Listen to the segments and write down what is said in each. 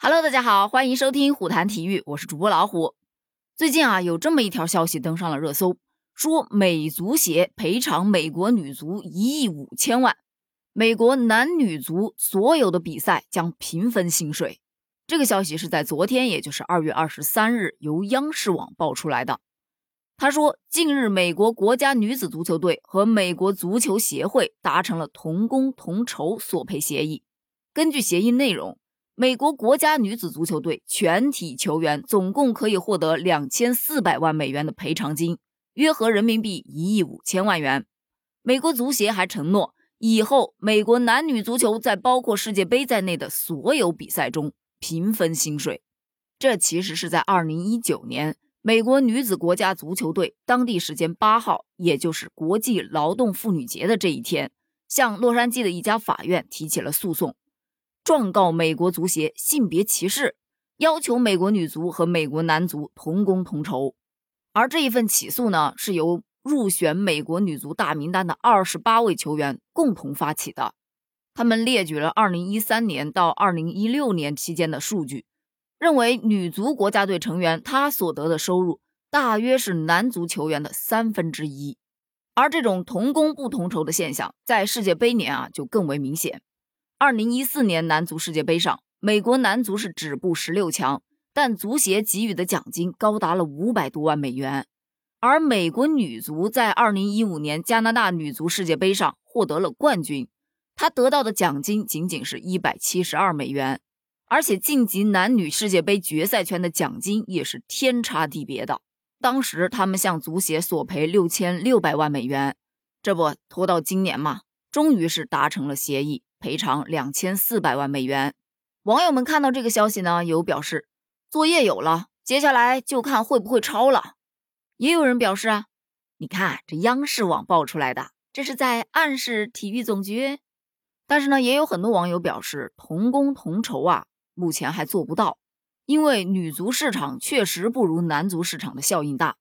Hello，大家好，欢迎收听虎谈体育，我是主播老虎。最近啊，有这么一条消息登上了热搜，说美足协赔偿美国女足一亿五千万，美国男女足所有的比赛将平分薪水。这个消息是在昨天，也就是二月二十三日，由央视网爆出来的。他说，近日美国国家女子足球队和美国足球协会达成了同工同酬索赔协议，根据协议内容。美国国家女子足球队全体球员总共可以获得两千四百万美元的赔偿金，约合人民币一亿五千万元。美国足协还承诺，以后美国男女足球在包括世界杯在内的所有比赛中平分薪水。这其实是在二零一九年，美国女子国家足球队当地时间八号，也就是国际劳动妇女节的这一天，向洛杉矶的一家法院提起了诉讼。状告美国足协性别歧视，要求美国女足和美国男足同工同酬。而这一份起诉呢，是由入选美国女足大名单的二十八位球员共同发起的。他们列举了二零一三年到二零一六年期间的数据，认为女足国家队成员他所得的收入大约是男足球员的三分之一。而这种同工不同酬的现象，在世界杯年啊就更为明显。二零一四年男足世界杯上，美国男足是止步十六强，但足协给予的奖金高达了五百多万美元。而美国女足在二零一五年加拿大女足世界杯上获得了冠军，她得到的奖金仅仅是一百七十二美元，而且晋级男女世界杯决赛圈的奖金也是天差地别的。当时他们向足协索赔六千六百万美元，这不拖到今年嘛，终于是达成了协议。赔偿两千四百万美元。网友们看到这个消息呢，有表示作业有了，接下来就看会不会抄了。也有人表示啊，你看这央视网爆出来的，这是在暗示体育总局。但是呢，也有很多网友表示同工同酬啊，目前还做不到，因为女足市场确实不如男足市场的效应大。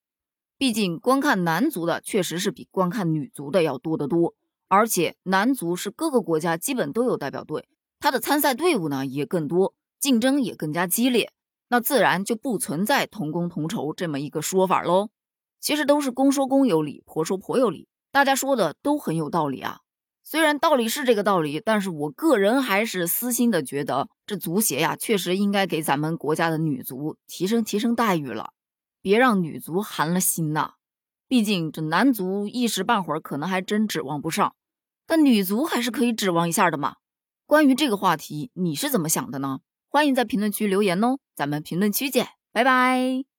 毕竟观看男足的确实是比观看女足的要多得多。而且男足是各个国家基本都有代表队，他的参赛队伍呢也更多，竞争也更加激烈，那自然就不存在同工同酬这么一个说法喽。其实都是公说公有理，婆说婆有理，大家说的都很有道理啊。虽然道理是这个道理，但是我个人还是私心的觉得，这足协呀确实应该给咱们国家的女足提升提升待遇了，别让女足寒了心呐。毕竟这男足一时半会儿可能还真指望不上，但女足还是可以指望一下的嘛。关于这个话题，你是怎么想的呢？欢迎在评论区留言哦，咱们评论区见，拜拜。